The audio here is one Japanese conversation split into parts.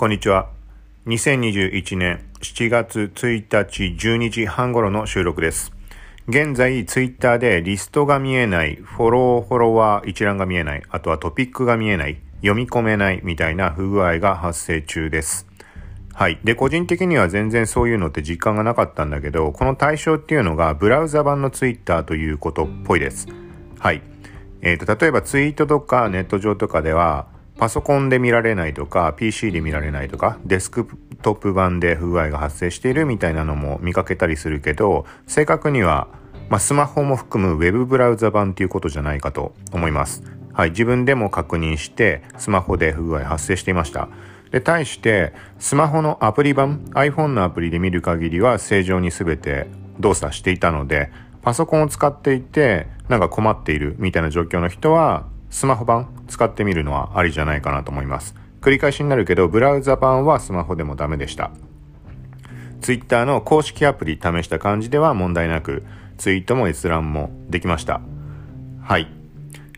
こんにちは。2021年7月1日12時半頃の収録です。現在、ツイッターでリストが見えない、フォロー、フォロワー一覧が見えない、あとはトピックが見えない、読み込めないみたいな不具合が発生中です。はい。で、個人的には全然そういうのって実感がなかったんだけど、この対象っていうのがブラウザ版のツイッターということっぽいです。はい。えっ、ー、と、例えばツイートとかネット上とかでは、パソコンで見られないとか、PC で見られないとか、デスクトップ版で不具合が発生しているみたいなのも見かけたりするけど、正確には、まあ、スマホも含む Web ブラウザ版っていうことじゃないかと思います。はい、自分でも確認して、スマホで不具合発生していました。で、対して、スマホのアプリ版、iPhone のアプリで見る限りは正常に全て動作していたので、パソコンを使っていて、なんか困っているみたいな状況の人は、スマホ版使ってみるのはありじゃないかなと思います。繰り返しになるけど、ブラウザ版はスマホでもダメでした。Twitter の公式アプリ試した感じでは問題なく、ツイートも閲覧もできました。はい。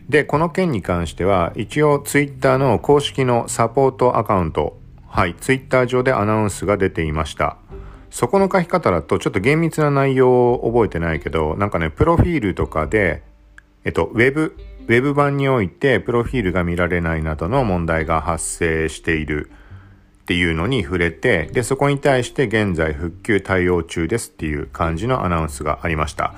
で、この件に関しては、一応 Twitter の公式のサポートアカウント、はい、Twitter 上でアナウンスが出ていました。そこの書き方だとちょっと厳密な内容を覚えてないけど、なんかね、プロフィールとかで、えっと、ウェブウェブ版においてプロフィールが見られないなどの問題が発生しているっていうのに触れて、で、そこに対して現在復旧対応中ですっていう感じのアナウンスがありました。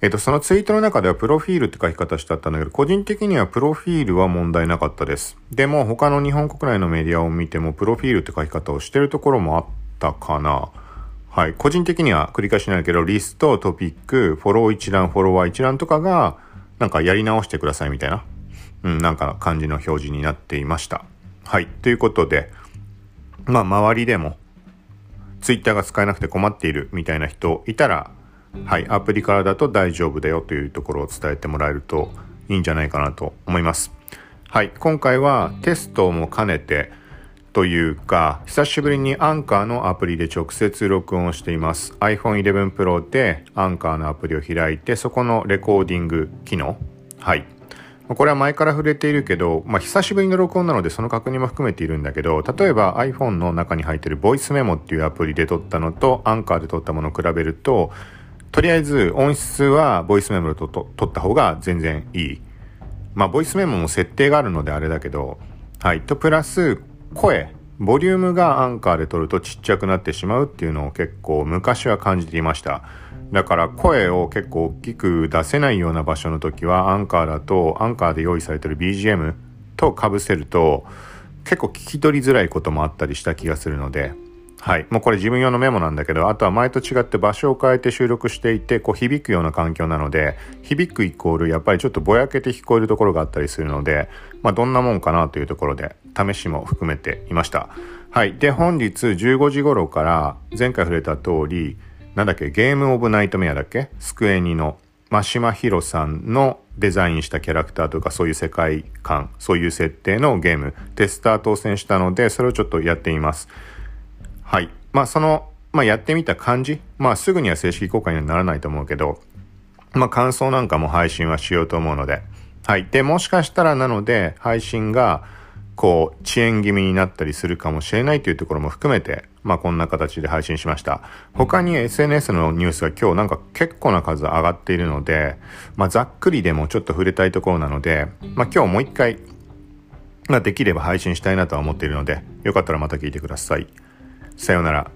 えっと、そのツイートの中ではプロフィールって書き方してあったんだけど、個人的にはプロフィールは問題なかったです。でも他の日本国内のメディアを見てもプロフィールって書き方をしてるところもあったかな。はい。個人的には繰り返しないけど、リスト、トピック、フォロー一覧、フォロワー一覧とかが、なんかやり直してくださいみたいな、うん、なんか感じの表示になっていました。はい。ということで、まあ、周りでも、ツイッターが使えなくて困っているみたいな人いたら、はい、アプリからだと大丈夫だよというところを伝えてもらえるといいんじゃないかなと思います。はい、今回はテストも兼ねて、というか、久しぶりにアンカーのアプリで直接録音をしています。iPhone 11 Pro でアンカーのアプリを開いて、そこのレコーディング機能。はい。これは前から触れているけど、まあ、久しぶりの録音なのでその確認も含めているんだけど、例えば iPhone の中に入っているボイスメモっていうアプリで撮ったのと、アンカーで撮ったものを比べると、とりあえず音質はボイスメモで撮った方が全然いい。まあ、ボイスメモも設定があるのであれだけど、はい。と、プラス、声、ボリュームがアンカーで撮るとちっちゃくなってしまうっていうのを結構昔は感じていました。だから声を結構大きく出せないような場所の時はアンカーだとアンカーで用意されてる BGM とかぶせると結構聞き取りづらいこともあったりした気がするので、はい。もうこれ自分用のメモなんだけど、あとは前と違って場所を変えて収録していて、こう響くような環境なので、響くイコールやっぱりちょっとぼやけて聞こえるところがあったりするので、まあどんなもんかなというところで試しも含めていました。はい。で、本日15時頃から前回触れた通り、なんだっけ、ゲームオブナイトメアだっけ？スクエニの真島ヒロさんのデザインしたキャラクターとかそういう世界観、そういう設定のゲーム、テスター当選したので、それをちょっとやっています。はい。まあ、その、まあ、やってみた感じ。まあ、すぐには正式公開にはならないと思うけど、まあ、感想なんかも配信はしようと思うので。はい。で、もしかしたらなので、配信が、こう、遅延気味になったりするかもしれないというところも含めて、まあ、こんな形で配信しました。他に SNS のニュースが今日なんか結構な数上がっているので、まあ、ざっくりでもちょっと触れたいところなので、まあ、今日もう一回、まあ、できれば配信したいなとは思っているので、よかったらまた聞いてください。さようなら。